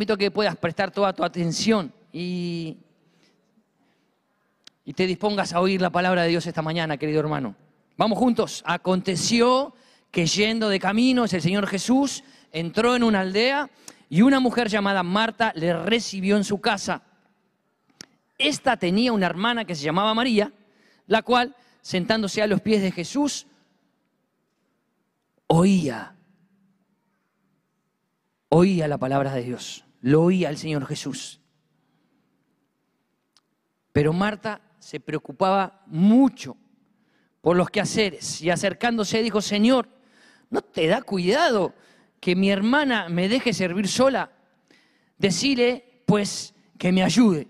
invito a que puedas prestar toda tu atención y, te dispongas a oír la palabra de Dios esta mañana, querido hermano. Vamos juntos. Aconteció que yendo de camino, el Señor Jesús entró en una aldea y una mujer llamada Marta le recibió en su casa. Esta tenía una hermana que se llamaba María, la cual, sentándose a los pies de Jesús, oía, oía la palabra de Dios, lo oía el Señor Jesús. Pero Marta se preocupaba mucho por los quehaceres y acercándose dijo, Señor, ¿no te da cuidado que mi hermana me deje servir sola? Decile, pues, que me ayude.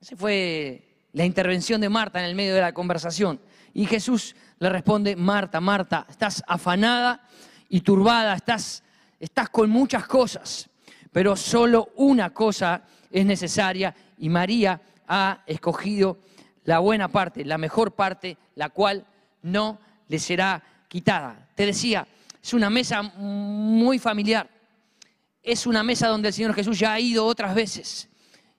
Esa fue la intervención de Marta en el medio de la conversación. Y Jesús le responde, Marta, Marta, estás afanada y turbada, estás, estás con muchas cosas, pero solo una cosa es necesaria y María ha escogido la buena parte, la mejor parte, la cual no le será quitada. Te decía, es una mesa muy familiar. Es una mesa donde el Señor Jesús ya ha ido otras veces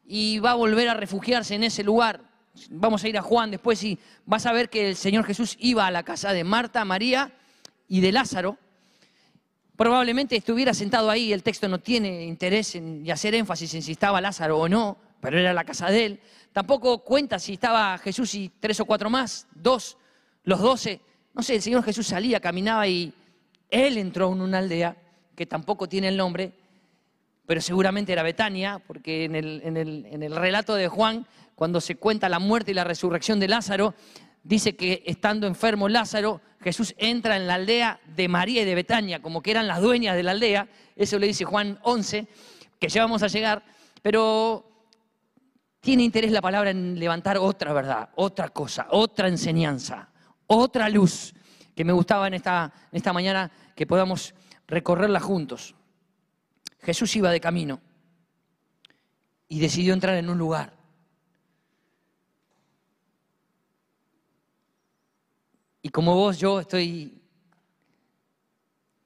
y va a volver a refugiarse en ese lugar. Vamos a ir a Juan después y vas a ver que el Señor Jesús iba a la casa de Marta, María y de Lázaro. Probablemente estuviera sentado ahí, el texto no tiene interés en hacer énfasis en si estaba Lázaro o no, pero era la casa de él. Tampoco cuenta si estaba Jesús y tres o cuatro más, dos, los doce. No sé, el Señor Jesús salía, caminaba y él entró en una aldea que tampoco tiene el nombre, pero seguramente era Betania, porque en el, en el relato de Juan, cuando se cuenta la muerte y la resurrección de Lázaro, dice que estando enfermo Lázaro, Jesús entra en la aldea de María y de Betania, como que eran las dueñas de la aldea, eso le dice Juan 11, que ya vamos a llegar, pero tiene interés la palabra en levantar otra verdad, otra cosa, otra enseñanza, otra luz que me gustaba en esta, en esta mañana que podamos recorrerla juntos. Jesús iba de camino y decidió entrar en un lugar. Como vos, yo estoy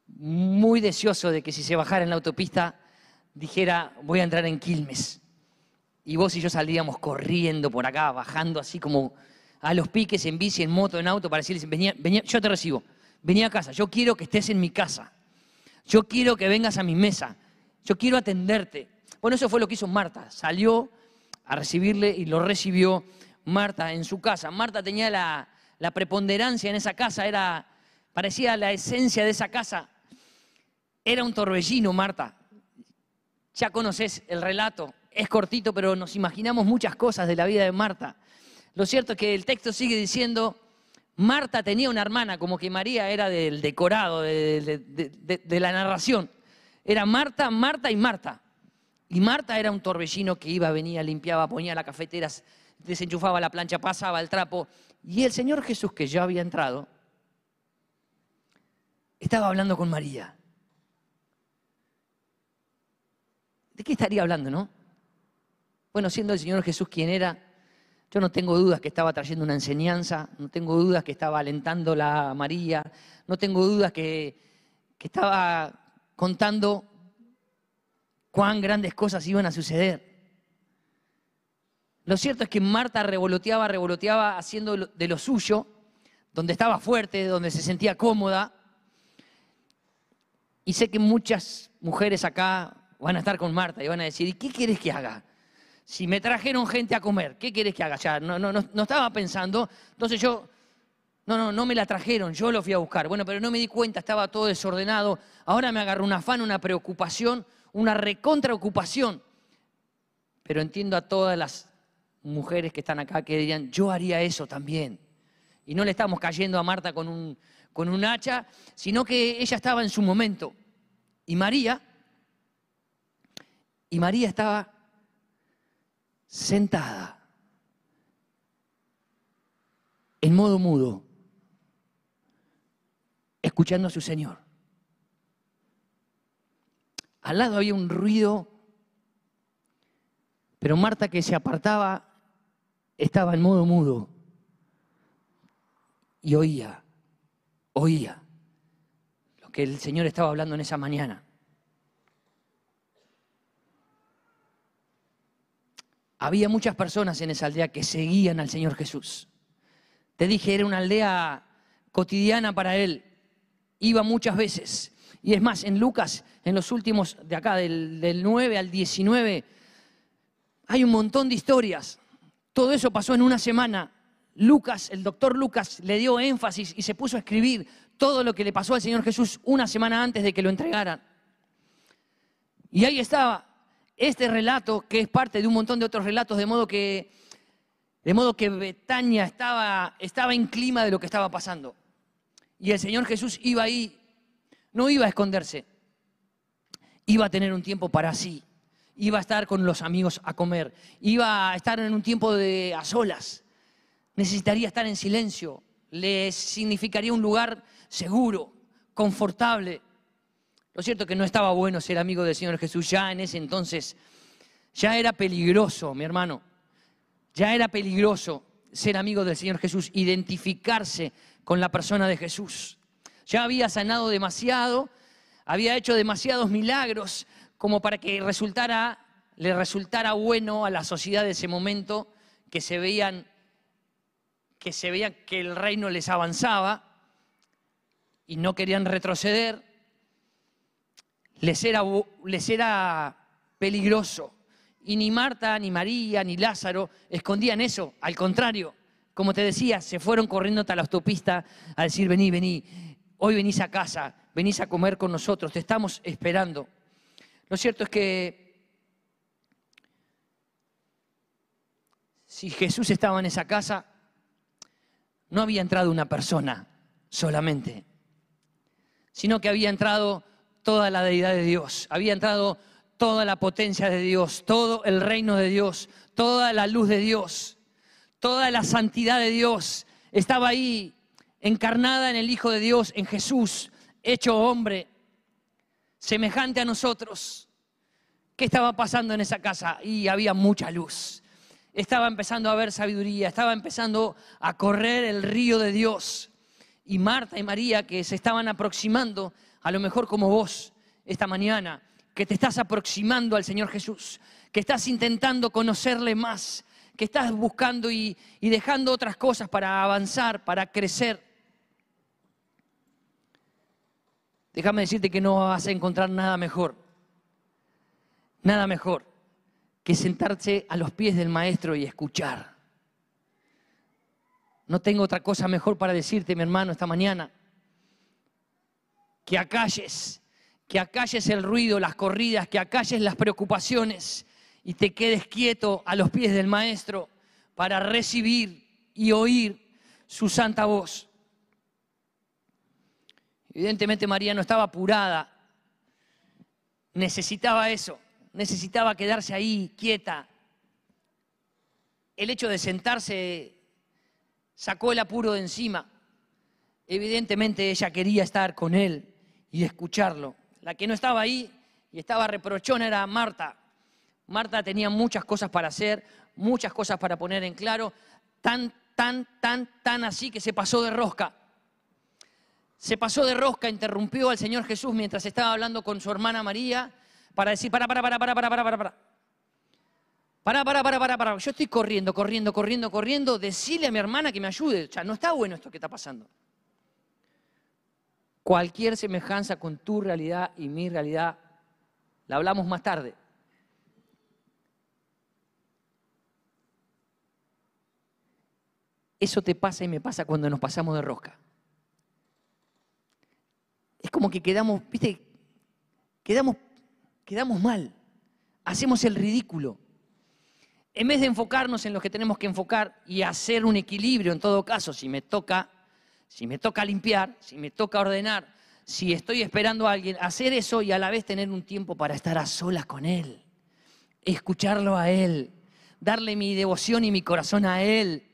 muy deseoso de que si se bajara en la autopista dijera, voy a entrar en Quilmes y vos y yo salíamos corriendo por acá, bajando así como a los piques en bici, en moto, en auto, para decirles, venía, venía, yo te recibo, venía a casa, yo quiero que estés en mi casa, yo quiero que vengas a mi mesa, yo quiero atenderte. Bueno, eso fue lo que hizo Marta, salió a recibirle y lo recibió Marta en su casa. Marta tenía la, la preponderancia en esa casa, era, parecía la esencia de esa casa. Era un torbellino, Marta. Ya conoces el relato, es cortito, pero nos imaginamos muchas cosas de la vida de Marta. Lo cierto es que el texto sigue diciendo, Marta tenía una hermana, como que María era del decorado, de, la narración. Era Marta, Marta y Marta. Y Marta era un torbellino que iba, venía, limpiaba, ponía la cafetera, desenchufaba la plancha, pasaba el trapo. Y el Señor Jesús, que ya había entrado, estaba hablando con María. ¿De qué estaría hablando, no? Bueno, siendo el Señor Jesús quien era, yo no tengo dudas que estaba trayendo una enseñanza, no tengo dudas que estaba alentando a María, no tengo dudas que, que estaba contando cuán grandes cosas iban a suceder. Lo cierto es que Marta revoloteaba, revoloteaba haciendo de lo suyo, donde estaba fuerte, donde se sentía cómoda. Y sé que muchas mujeres acá van a estar con Marta y van a decir, ¿y qué quieres que haga? si me trajeron gente a comer, ¿qué quieres que haga? Ya, no, no, no, estaba pensando, entonces yo, no, no, no me la trajeron, yo lo fui a buscar. Bueno, pero no me di cuenta, estaba todo desordenado. Ahora me agarró un afán, una preocupación, una recontraocupación. Pero entiendo a todas las mujeres que están acá que dirían, yo haría eso también. Y no le estamos cayendo a Marta con un, con un hacha, sino que ella estaba en su momento. Y María, y María estaba sentada, en modo mudo, escuchando a su Señor. Al lado había un ruido, pero Marta que se apartaba estaba en modo mudo y oía, oía lo que el Señor estaba hablando en esa mañana. había muchas personas en esa aldea que seguían al Señor Jesús. Te dije, era una aldea cotidiana para él. Iba muchas veces. Y es más, en Lucas, en los últimos, de acá, del, del 9 al 19, hay un montón de historias. Todo eso pasó en una semana. Lucas, el doctor Lucas, le dio énfasis y se puso a escribir todo lo que le pasó al Señor Jesús una semana antes de que lo entregaran. Y ahí estaba este relato que es parte de un montón de otros relatos, de modo que, de modo que Betania estaba, estaba en clima de lo que estaba pasando. Y el Señor Jesús iba ahí, no iba a esconderse, iba a tener un tiempo para sí, iba a estar con los amigos a comer, iba a estar en un tiempo de a solas, necesitaría estar en silencio, le significaría un lugar seguro, confortable. Lo cierto es que no estaba bueno ser amigo del Señor Jesús ya en ese entonces. Ya era peligroso, mi hermano. Ya era peligroso ser amigo del Señor Jesús, identificarse con la persona de Jesús. Ya había sanado demasiado, había hecho demasiados milagros como para que resultara, le resultara bueno a la sociedad de ese momento que se veían que se veían que el reino les avanzaba y no querían retroceder, les era, les era peligroso. Y ni Marta, ni María, ni Lázaro escondían eso. Al contrario, como te decía, se fueron corriendo hasta la autopista a decir, vení, vení, hoy venís a casa, venís a comer con nosotros, te estamos esperando. Lo cierto es que si Jesús estaba en esa casa, no había entrado una persona solamente, sino que había entrado toda la deidad de Dios, había entrado toda la potencia de Dios, todo el reino de Dios, toda la luz de Dios, toda la santidad de Dios. Estaba ahí encarnada en el Hijo de Dios, en Jesús, hecho hombre, semejante a nosotros. ¿Qué estaba pasando en esa casa? Y había mucha luz. Estaba empezando a haber sabiduría, estaba empezando a correr el río de Dios y Marta y María que se estaban aproximando, a lo mejor como vos esta mañana, que te estás aproximando al Señor Jesús, que estás intentando conocerle más, que estás buscando y, y dejando otras cosas para avanzar, para crecer. Déjame decirte que no vas a encontrar nada mejor, nada mejor que sentarse a los pies del Maestro y escuchar no tengo otra cosa mejor para decirte, mi hermano, esta mañana. Que acalles, que acalles el ruido, las corridas, que acalles las preocupaciones y te quedes quieto a los pies del Maestro para recibir y oír su santa voz. Evidentemente María no estaba apurada, necesitaba eso, necesitaba quedarse ahí quieta. El hecho de sentarse sacó el apuro de encima. Evidentemente ella quería estar con él y escucharlo. La que no estaba ahí y estaba reprochona era Marta. Marta tenía muchas cosas para hacer, muchas cosas para poner en claro, tan, tan, tan, tan así que se pasó de rosca se pasó de rosca, interrumpió al Señor Jesús mientras estaba hablando con su hermana María para decir, para, para, para, para, para, para, para. Para, para, para, para, para. Yo estoy corriendo, corriendo, corriendo, corriendo. Decile a mi hermana que me ayude. O sea, no está bueno esto que está pasando. Cualquier semejanza con tu realidad y mi realidad la hablamos más tarde. Eso te pasa y me pasa cuando nos pasamos de rosca. Como que quedamos, viste, quedamos, quedamos mal. Hacemos el ridículo en vez de enfocarnos en lo que tenemos que enfocar y hacer un equilibrio en todo caso, si me toca, si me toca limpiar, si me toca ordenar, si estoy esperando a alguien, hacer eso y a la vez tener un tiempo para estar a solas con Él, escucharlo a Él, darle mi devoción y mi corazón a Él.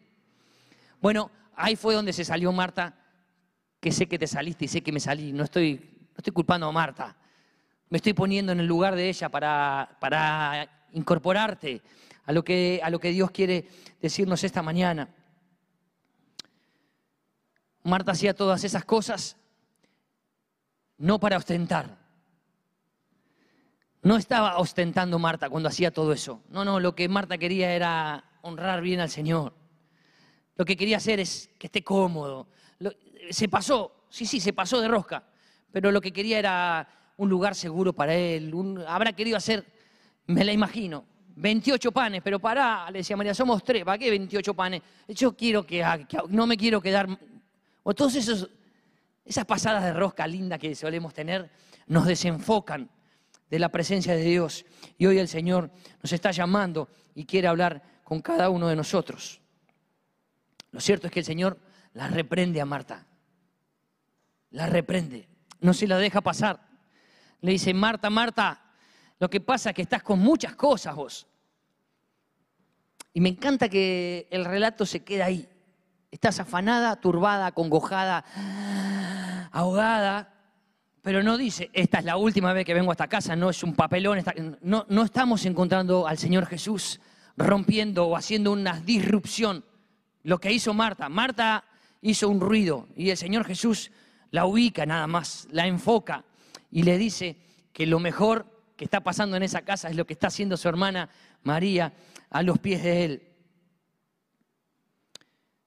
Bueno, ahí fue donde se salió Marta, que sé que te saliste y sé que me salí, no estoy, no estoy culpando a Marta, me estoy poniendo en el lugar de ella para, para incorporarte a lo, que, a lo que Dios quiere decirnos esta mañana. Marta hacía todas esas cosas no para ostentar, No estaba ostentando Marta cuando hacía todo eso. No, no, lo que Marta quería era honrar bien al Señor. Lo que quería hacer es que esté cómodo. Se pasó, sí, sí, se pasó de rosca, pero lo que quería era un lugar seguro para él. habrá querido hacer, me la imagino, 28 panes, pero pará, le decía María, somos tres, ¿para qué 28 panes? Yo quiero que, no me quiero quedar... O esas pasadas de rosca linda que solemos tener nos desenfocan de la presencia de Dios. Y hoy el Señor nos está llamando y quiere hablar con cada uno de nosotros. Lo cierto es que el Señor la reprende a Marta. La reprende. No se la deja pasar. Le dice, Marta, Marta, lo que pasa es que estás con muchas cosas vos. Y me encanta que el relato se queda ahí. Estás afanada, turbada, congojada, ahogada, pero no dice, esta es la última vez que vengo a esta casa, no es un papelón. No, no estamos encontrando al Señor Jesús rompiendo o haciendo una disrupción. Lo que hizo Marta. Marta hizo un ruido y el Señor Jesús la ubica nada más, la enfoca y le dice que lo mejor que está pasando en esa casa es lo que está haciendo su hermana María a los pies de él.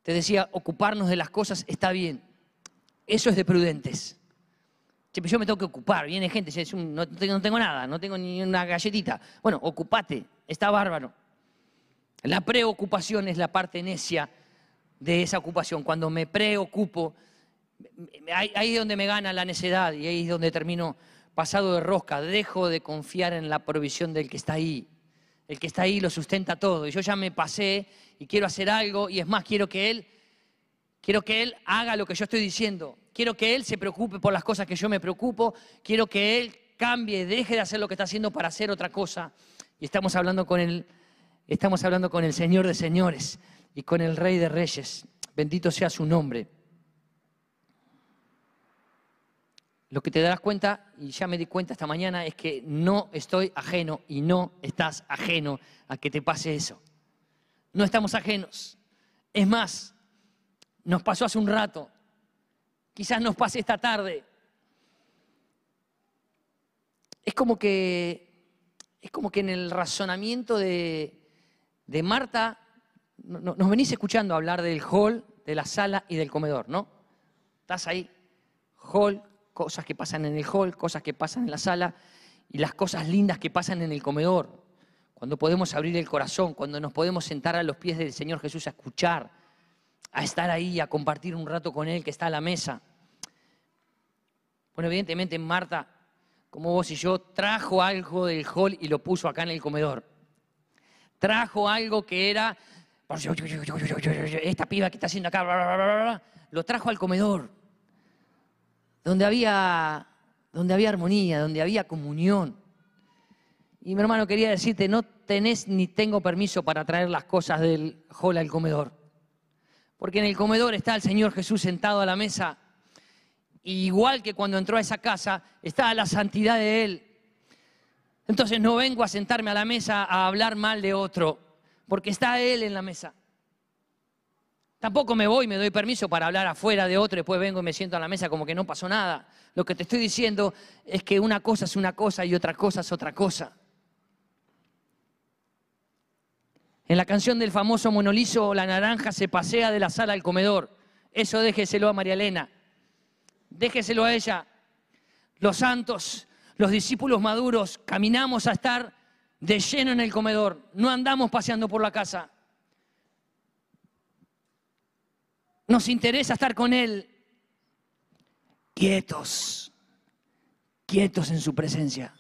Te decía, ocuparnos de las cosas está bien. Eso es de prudentes. Yo me tengo que ocupar, viene gente, no, tengo, no tengo nada, no tengo ni una galletita. Bueno, ocupate, está bárbaro. La preocupación es la parte necia de esa ocupación. Cuando me preocupo, ahí es donde me gana la necedad y ahí es donde termino pasado de rosca, dejo de confiar en la provisión del que está ahí. El que está ahí lo sustenta todo. Y yo ya me pasé y quiero hacer algo y es más, quiero que Él, quiero que Él haga lo que yo estoy diciendo. Quiero que Él se preocupe por las cosas que yo me preocupo. Quiero que Él cambie, deje de hacer lo que está haciendo para hacer otra cosa. Y estamos hablando con el, estamos hablando con el Señor de señores y con el Rey de reyes. Bendito sea su nombre. Lo que te darás cuenta, y ya me di cuenta esta mañana, es que no estoy ajeno y no estás ajeno a que te pase eso. No estamos ajenos. Es más, nos pasó hace un rato, quizás nos pase esta tarde. Es como que, es como que en el razonamiento de, Marta, nos venís escuchando hablar del hall, de la sala y del comedor, ¿no? Estás ahí, hall, cosas que pasan en el hall, cosas que pasan en la sala y las cosas lindas que pasan en el comedor. Cuando podemos abrir el corazón, cuando nos podemos sentar a los pies del Señor Jesús a escuchar, a estar ahí, a compartir un rato con Él que está a la mesa. Bueno, evidentemente Marta, como vos y yo, trajo algo del hall y lo puso acá en el comedor. Trajo algo que era, esta piba que está haciendo acá, lo trajo al comedor donde había, donde había armonía, donde había comunión. Y mi hermano quería decirte, no tenés ni tengo permiso para traer las cosas del hall al comedor. Porque en el comedor está el Señor Jesús sentado a la mesa. igual que cuando entró a esa casa, está la santidad de Él. Entonces no vengo a sentarme a la mesa a hablar mal de otro, porque está Él en la mesa. Tampoco me voy, me doy permiso para hablar afuera de otro, después vengo y me siento a la mesa como que no pasó nada. Lo que te estoy diciendo es que una cosa es una cosa y otra cosa es otra cosa. En la canción del famoso monolizo, la naranja se pasea de la sala al comedor. Eso déjeselo a María Elena. Déjeselo a ella. Los santos, los discípulos maduros, caminamos a estar de lleno en el comedor. No andamos paseando por la casa. Nos interesa estar con Él quietos, quietos en su presencia.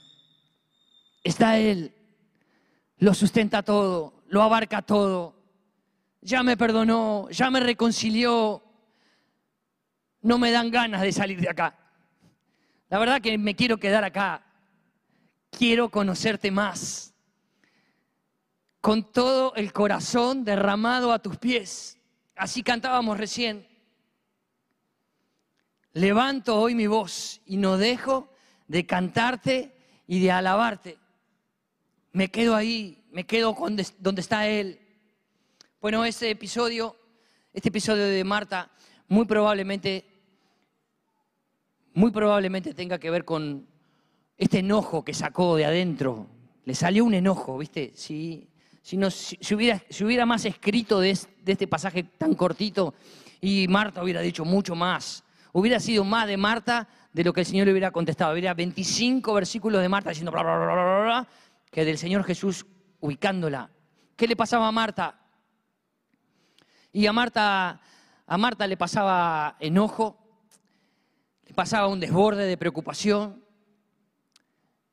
Está Él, lo sustenta todo, lo abarca todo. Ya me perdonó, ya me reconcilió. No me dan ganas de salir de acá. La verdad que me quiero quedar acá. Quiero conocerte más. Con todo el corazón derramado a tus pies. Así cantábamos recién. Levanto hoy mi voz y no dejo de cantarte y de alabarte. Me quedo ahí, me quedo donde está Él. Bueno, este episodio, este episodio de Marta, muy probablemente, muy probablemente tenga que ver con, este enojo que sacó de adentro, le salió un enojo, ¿viste? Si, si, si, hubiera, si hubiera, más escrito de, este pasaje tan cortito y Marta hubiera dicho mucho más, hubiera sido más de Marta de lo que el Señor le hubiera contestado. Hubiera 25 versículos de Marta diciendo bla, bla, bla, bla, que del Señor Jesús ubicándola. ¿Qué le pasaba a Marta? Y a Marta, a Marta le pasaba enojo, le pasaba un desborde de preocupación,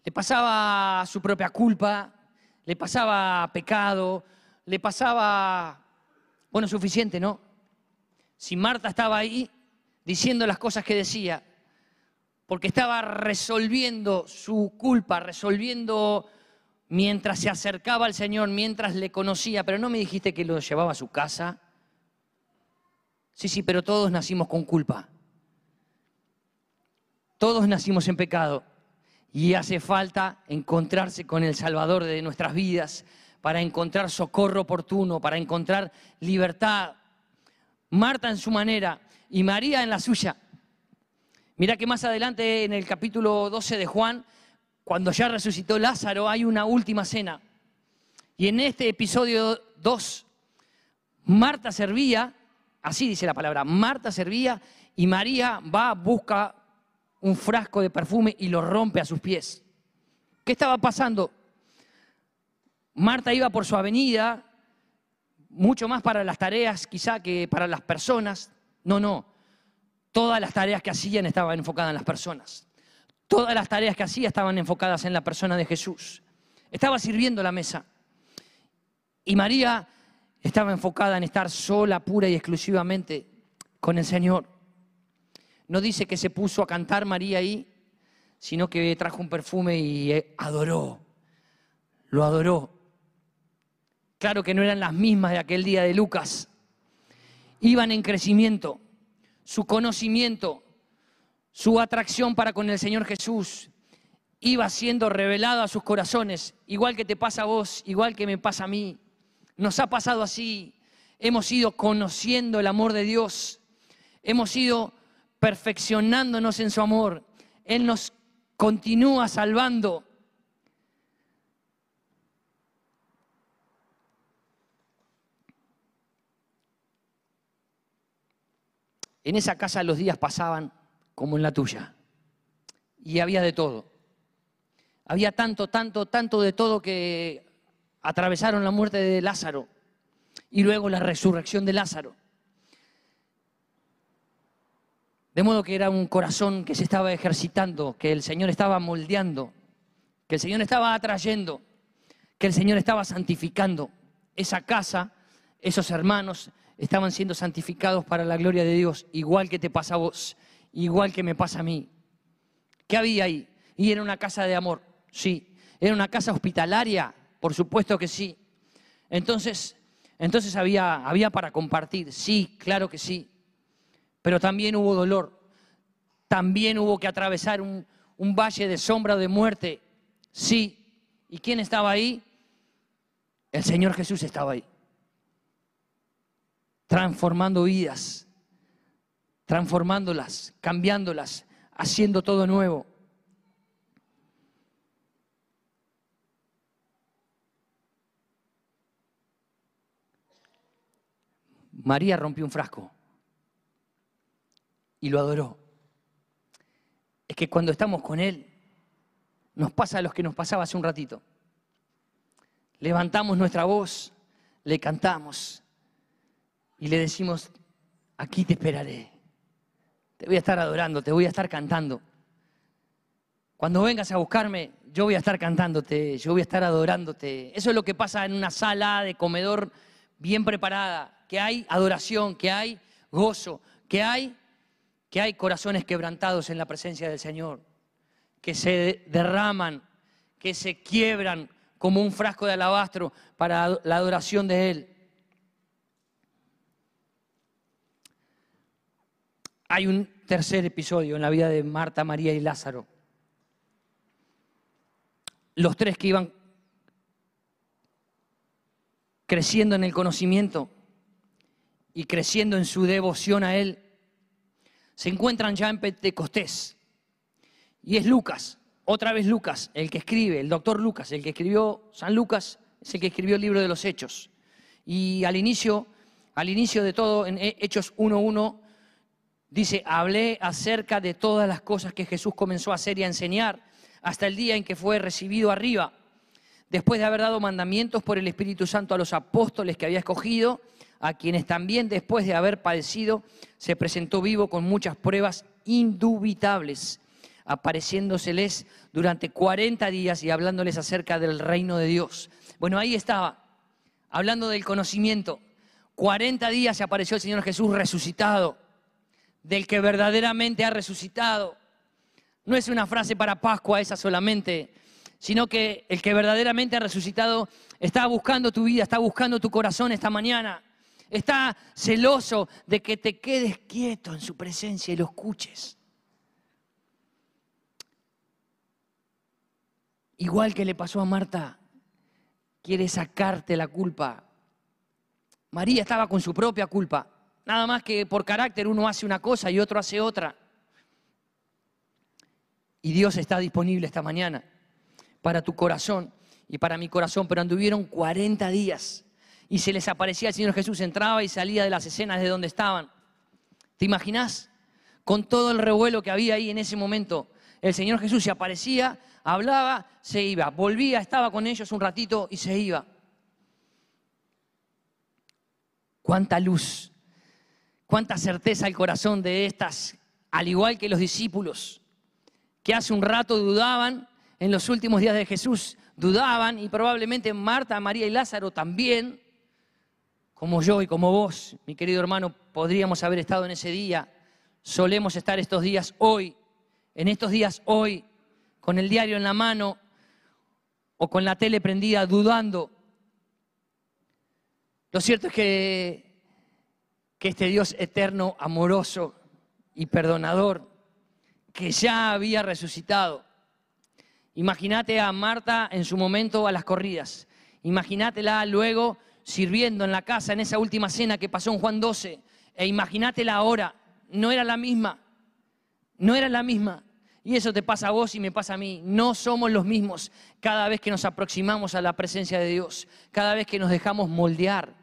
le pasaba su propia culpa, le pasaba pecado, le pasaba, bueno, suficiente, ¿no? Si Marta estaba ahí diciendo las cosas que decía, porque estaba resolviendo su culpa, resolviendo mientras se acercaba al Señor, mientras le conocía, pero no me dijiste que lo llevaba a su casa. Sí, sí, pero todos nacimos con culpa. Todos nacimos en pecado y hace falta encontrarse con el Salvador de nuestras vidas para encontrar socorro oportuno, para encontrar libertad. Marta en su manera y María en la suya. Mira que más adelante en el capítulo 12 de Juan, cuando ya resucitó Lázaro, hay una última cena. Y en este episodio 2, Marta servía, así dice la palabra, Marta servía y María va, busca un frasco de perfume y lo rompe a sus pies. ¿Qué estaba pasando? Marta iba por su avenida, mucho más para las tareas quizá que para las personas. No, no. Todas las tareas que hacían estaban enfocadas en las personas. Todas las tareas que hacía estaban enfocadas en la persona de Jesús. Estaba sirviendo la mesa. Y María estaba enfocada en estar sola, pura y exclusivamente con el Señor. No dice que se puso a cantar María ahí, sino que trajo un perfume y eh, adoró. Lo adoró. Claro que no eran las mismas de aquel día de Lucas. Iban en crecimiento. Su conocimiento, su atracción para con el Señor Jesús iba siendo revelado a sus corazones, igual que te pasa a vos, igual que me pasa a mí. Nos ha pasado así. Hemos ido conociendo el amor de Dios. Hemos ido perfeccionándonos en su amor. Él nos continúa salvando. En esa casa los días pasaban como en la tuya. Y había de todo. Había tanto, tanto, tanto de todo que atravesaron la muerte de Lázaro y luego la resurrección de Lázaro. De modo que era un corazón que se estaba ejercitando, que el Señor estaba moldeando, que el Señor estaba atrayendo, que el Señor estaba santificando. Esa casa, esos hermanos estaban siendo santificados para la gloria de Dios, igual que te pasa a vos, igual que me pasa a mí. ¿Qué había ahí? Y era una casa de amor, sí. Era una casa hospitalaria, por supuesto que sí. Entonces, entonces había, había para compartir, sí, claro que sí. Pero también hubo dolor, también hubo que atravesar un, valle de sombra de muerte, sí. ¿Y quién estaba ahí? El Señor Jesús estaba ahí, transformando vidas, transformándolas, cambiándolas, haciendo todo nuevo. María rompió un frasco y lo adoró. Es que cuando estamos con Él, nos pasa lo que nos pasaba hace un ratito. Levantamos nuestra voz, le cantamos y le decimos, aquí te esperaré. Te voy a estar adorando, te voy a estar cantando. Cuando vengas a buscarme, yo voy a estar cantándote, yo voy a estar adorándote. Eso es lo que pasa en una sala de comedor bien preparada, que hay adoración, que hay gozo, que hay que hay corazones quebrantados en la presencia del Señor, que se derraman, que se quiebran como un frasco de alabastro para la adoración de Él. Hay un tercer episodio en la vida de Marta, María y Lázaro. Los tres que iban creciendo en el conocimiento y creciendo en su devoción a Él, se encuentran ya en Pentecostés. Y es Lucas, otra vez Lucas, el que escribe, el doctor Lucas, el que escribió San Lucas, es el que escribió el libro de los Hechos. Y al inicio, al inicio de todo, en Hechos 1.1, dice, hablé acerca de todas las cosas que Jesús comenzó a hacer y a enseñar hasta el día en que fue recibido arriba, después de haber dado mandamientos por el Espíritu Santo a los apóstoles que había escogido, a quienes también después de haber padecido se presentó vivo con muchas pruebas indubitables, apareciéndoseles durante 40 días y hablándoles acerca del reino de Dios. Bueno, ahí estaba, hablando del conocimiento. 40 días se apareció el Señor Jesús resucitado, del que verdaderamente ha resucitado. No es una frase para Pascua esa solamente, sino que el que verdaderamente ha resucitado está buscando tu vida, está buscando tu corazón esta mañana. Está celoso de que te quedes quieto en su presencia y lo escuches. Igual que le pasó a Marta, quiere sacarte la culpa. María estaba con su propia culpa. Nada más que por carácter uno hace una cosa y otro hace otra. Y Dios está disponible esta mañana para tu corazón y para mi corazón, pero anduvieron 40 días y se les aparecía el Señor Jesús, entraba y salía de las escenas de donde estaban. ¿Te imaginas? Con todo el revuelo que había ahí en ese momento, el Señor Jesús se aparecía, hablaba, se iba, volvía, estaba con ellos un ratito y se iba. Cuánta luz, cuánta certeza el corazón de estas, al igual que los discípulos, que hace un rato dudaban en los últimos días de Jesús, dudaban y probablemente Marta, María y Lázaro también, como yo y como vos, mi querido hermano, podríamos haber estado en ese día. Solemos estar estos días hoy, en estos días hoy, con el diario en la mano o con la tele prendida, dudando. Lo cierto es que, que este Dios eterno, amoroso y perdonador, que ya había resucitado. Imagínate a Marta en su momento a las corridas. Imagínatela luego sirviendo en la casa en esa última cena que pasó en Juan 12. E imagínatela ahora, no era la misma, no era la misma. Y eso te pasa a vos y me pasa a mí. No somos los mismos cada vez que nos aproximamos a la presencia de Dios, cada vez que nos dejamos moldear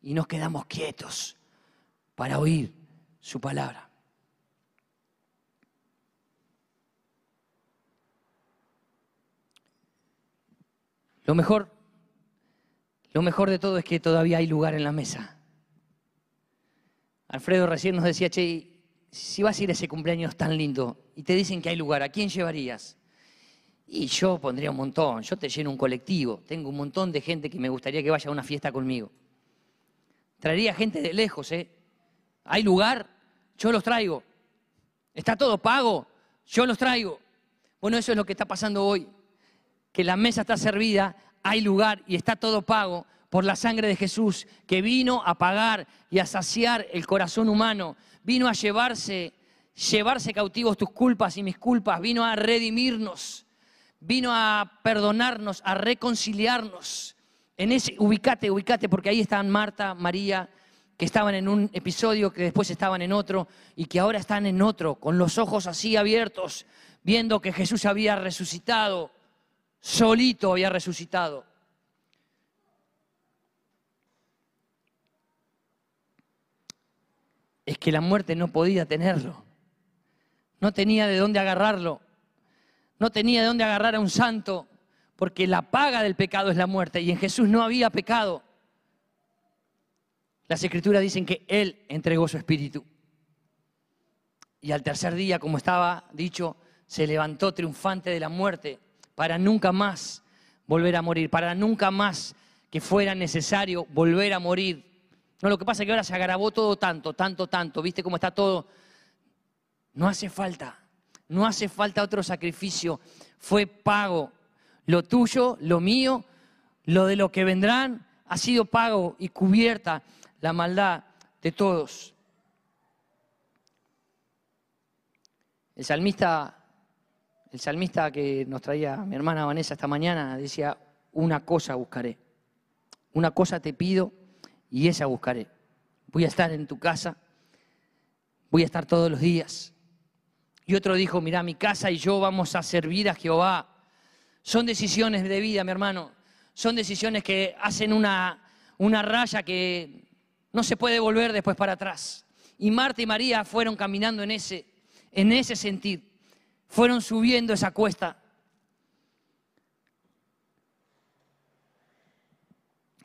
y nos quedamos quietos para oír su palabra. Lo mejor lo mejor de todo es que todavía hay lugar en la mesa. Alfredo recién nos decía, che, si vas a ir a ese cumpleaños tan lindo y te dicen que hay lugar, ¿a quién llevarías? Y yo pondría un montón, yo te lleno un colectivo, tengo un montón de gente que me gustaría que vaya a una fiesta conmigo. Traería gente de lejos, ¿eh? ¿Hay lugar? Yo los traigo. ¿Está todo pago? Yo los traigo. Bueno, eso es lo que está pasando hoy, que la mesa está servida, hay lugar y está todo pago por la sangre de Jesús, que vino a pagar y a saciar el corazón humano, vino a llevarse, llevarse cautivos tus culpas y mis culpas, vino a redimirnos, vino a perdonarnos, a reconciliarnos. En ese, ubicate, ubicate, porque ahí están Marta, María, que estaban en un episodio, que después estaban en otro, y que ahora están en otro, con los ojos así abiertos, viendo que Jesús había resucitado solito había resucitado. Es que la muerte no podía tenerlo. No tenía de dónde agarrarlo. No tenía de dónde agarrar a un santo, porque la paga del pecado es la muerte y en Jesús no había pecado. Las escrituras dicen que Él entregó su espíritu. Y al tercer día, como estaba dicho, se levantó triunfante de la muerte para nunca más volver a morir, para nunca más que fuera necesario volver a morir. No, lo que pasa es que ahora se agravó todo tanto, tanto, tanto. ¿Viste cómo está todo? No hace falta, no hace falta otro sacrificio. Fue pago. Lo tuyo, lo mío, lo de lo que vendrán, ha sido pago y cubierta la maldad de todos. El salmista el salmista que nos traía mi hermana Vanessa esta mañana decía, una cosa buscaré, una cosa te pido y esa buscaré. Voy a estar en tu casa, voy a estar todos los días. y otro dijo, mira, mi casa y yo vamos a servir a Jehová. Son decisiones de vida, mi hermano. Son decisiones que hacen una, una raya que no se puede volver después para atrás. Y Marta y María fueron caminando en ese, en ese sentido. Fueron subiendo esa cuesta.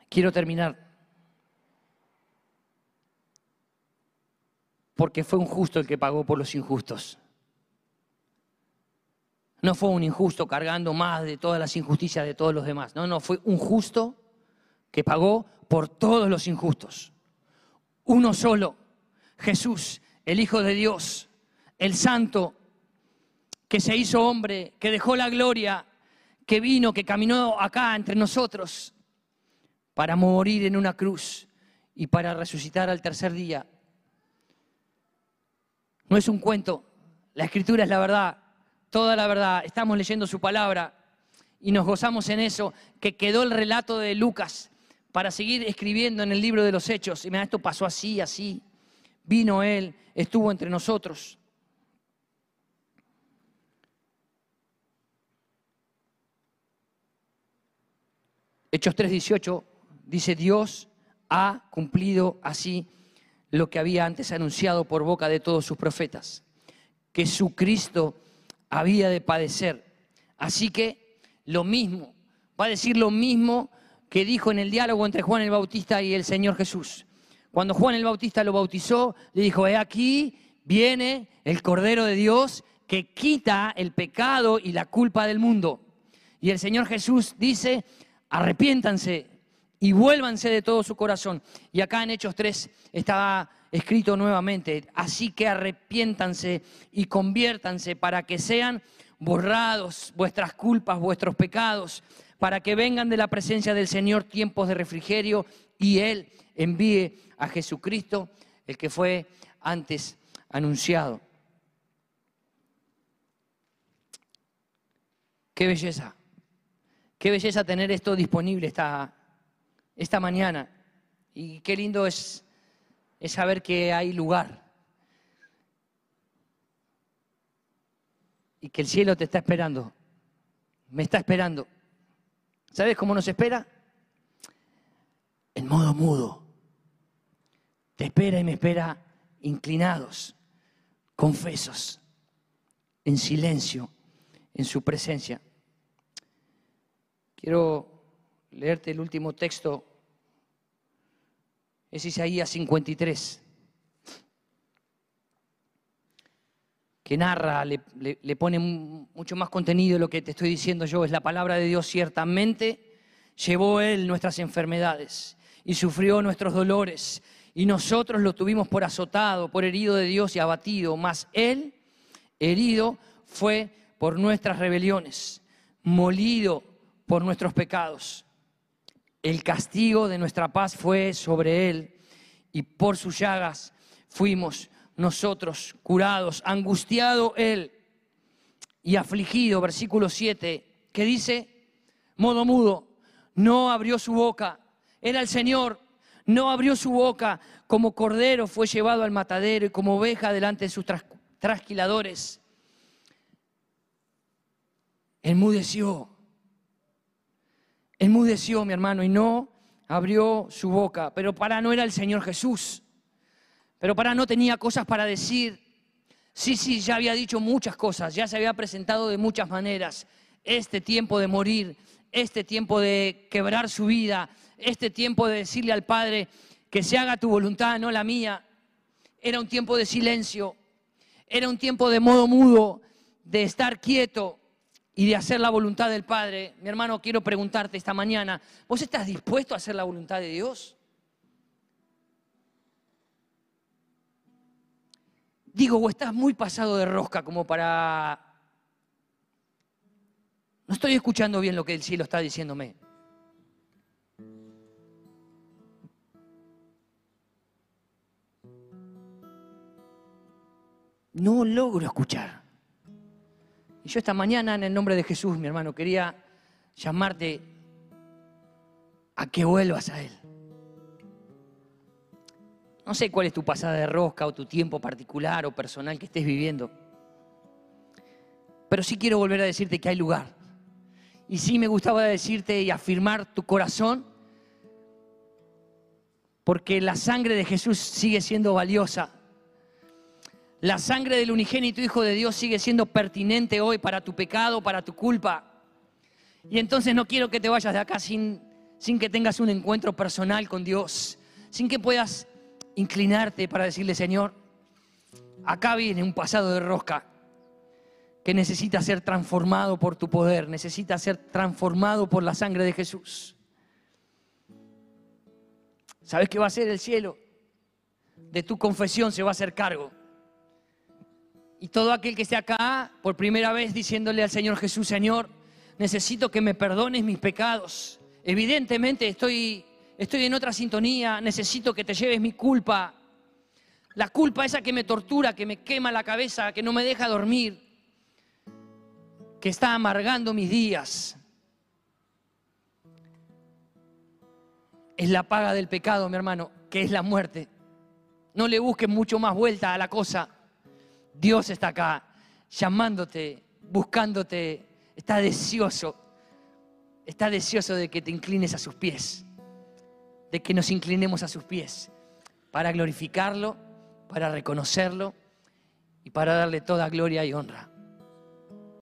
Quiero terminar. Porque fue un justo el que pagó por los injustos. No fue un injusto cargando más de todas las injusticias de todos los demás. No, no, fue un justo que pagó por todos los injustos. Uno solo, Jesús, el Hijo de Dios, el Santo, que se hizo hombre, que dejó la gloria, que vino, que caminó acá entre nosotros para morir en una cruz y para resucitar al tercer día. No es un cuento, la escritura es la verdad toda la verdad, estamos leyendo su palabra y nos gozamos en eso, que quedó el relato de Lucas para seguir escribiendo en el libro de los hechos. Y mira, esto pasó así, así. Vino Él, estuvo entre nosotros. Hechos 3:18 dice, Dios ha cumplido así lo que había antes anunciado por boca de todos sus profetas, que su Cristo había de padecer. Así que lo mismo, va a decir lo mismo que dijo en el diálogo entre Juan el Bautista y el Señor Jesús. Cuando Juan el Bautista lo bautizó, le dijo, he aquí viene el Cordero de Dios que quita el pecado y la culpa del mundo. Y el Señor Jesús dice, arrepiéntanse y vuélvanse de todo su corazón. Y acá en Hechos 3 estaba escrito nuevamente, así que arrepiéntanse y conviértanse para que sean borrados vuestras culpas, vuestros pecados, para que vengan de la presencia del Señor tiempos de refrigerio y Él envíe a Jesucristo, el que fue antes anunciado. Qué belleza, qué belleza tener esto disponible esta, esta mañana. Y qué lindo es es saber que hay lugar. Y que el cielo te está esperando. Me está esperando. ¿Sabes cómo nos espera? En modo mudo. Te espera y me espera inclinados, confesos, en silencio, en su presencia. Quiero leerte el último texto es Isaías 53, que narra, le, pone mucho más contenido lo que te estoy diciendo yo, es la palabra de Dios ciertamente. Llevó Él nuestras enfermedades y sufrió nuestros dolores, y nosotros lo tuvimos por azotado, por herido de Dios y abatido, mas Él, herido, fue por nuestras rebeliones, molido por nuestros pecados. El castigo de nuestra paz fue sobre él y por sus llagas fuimos nosotros curados, angustiado él y afligido, versículo 7, que dice, modo mudo, no abrió su boca, era el Señor, no abrió su boca, como cordero fue llevado al matadero y como oveja delante de sus trasquiladores. Enmudeció Enmudeció, mi hermano, y no abrió su boca. Pero para no era el Señor Jesús. Pero para no tenía cosas para decir. Sí, sí, ya había dicho muchas cosas, ya se había presentado de muchas maneras. Este tiempo de morir, este tiempo de quebrar su vida, este tiempo de decirle al Padre que se haga tu voluntad, no la mía. Era un tiempo de silencio, era un tiempo de modo mudo, de estar quieto, y de hacer la voluntad del Padre, mi hermano, quiero preguntarte esta mañana, ¿vos estás dispuesto a hacer la voluntad de Dios? Digo, o estás muy pasado de rosca como para... No estoy escuchando bien lo que el cielo está diciéndome. No logro escuchar. Y yo esta mañana, en el nombre de Jesús, mi hermano, quería llamarte a que vuelvas a Él. No sé cuál es tu pasada de rosca o tu tiempo particular o personal que estés viviendo. Pero sí quiero volver a decirte que hay lugar. Y sí me gustaba decirte y afirmar tu corazón, porque la sangre de Jesús sigue siendo valiosa. La sangre del unigénito Hijo de Dios sigue siendo pertinente hoy para tu pecado, para tu culpa. Y entonces no quiero que te vayas de acá sin, sin que tengas un encuentro personal con Dios, sin que puedas inclinarte para decirle, Señor, acá viene un pasado de rosca que necesita ser transformado por tu poder, necesita ser transformado por la sangre de Jesús. ¿Sabes qué va a ser el cielo? De tu confesión se va a hacer cargo. Y todo aquel que esté acá por primera vez diciéndole al Señor Jesús, Señor, necesito que me perdones mis pecados. Evidentemente estoy, estoy en otra sintonía, necesito que te lleves mi culpa. La culpa esa que me tortura, que me quema la cabeza, que no me deja dormir, que está amargando mis días. Es la paga del pecado, mi hermano, que es la muerte. No le busques mucho más vuelta a la cosa. Dios está acá, llamándote, buscándote, está deseoso, está deseoso de que te inclines a sus pies, de que nos inclinemos a sus pies, para glorificarlo, para reconocerlo y para darle toda gloria y honra.